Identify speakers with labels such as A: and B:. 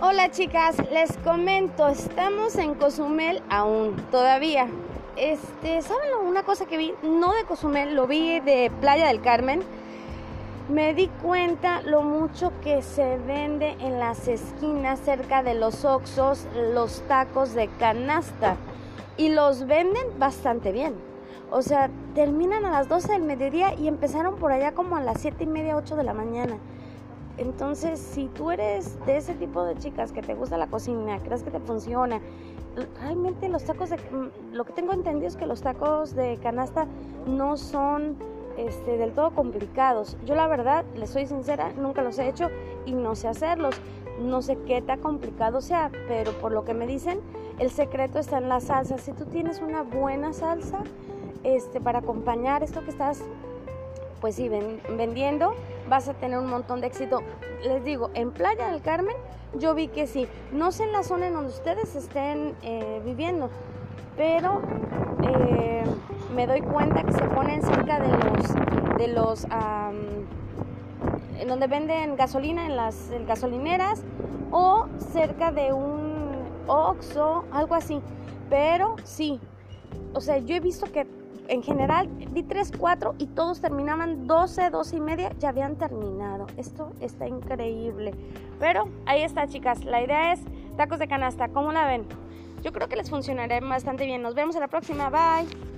A: Hola chicas, les comento, estamos en Cozumel aún, todavía. Este, ¿saben una cosa que vi? No de Cozumel, lo vi de Playa del Carmen. Me di cuenta lo mucho que se vende en las esquinas cerca de los Oxos los tacos de canasta. Y los venden bastante bien. O sea, terminan a las 12 del mediodía y empezaron por allá como a las 7 y media, 8 de la mañana. Entonces, si tú eres de ese tipo de chicas que te gusta la cocina, crees que te funciona, realmente los tacos de... Mm, lo que tengo entendido es que los tacos de canasta no son este, del todo complicados. Yo la verdad, les soy sincera, nunca los he hecho y no sé hacerlos. No sé qué tan complicado sea, pero por lo que me dicen, el secreto está en la salsa. Si tú tienes una buena salsa este, para acompañar esto que estás pues sí, vendiendo vas a tener un montón de éxito. Les digo, en Playa del Carmen yo vi que sí, no sé en la zona en donde ustedes estén eh, viviendo, pero eh, me doy cuenta que se ponen cerca de los, de los, en donde venden gasolina en las gasolineras o cerca de un Oxxo, algo así. Pero sí, o sea, yo he visto que en general di 3, 4 y todos terminaban 12, 12 y media, ya habían terminado. Esto está increíble. Pero ahí está, chicas. La idea es tacos de canasta. ¿Cómo la ven? Yo creo que les funcionará bastante bien. Nos vemos en la próxima. Bye.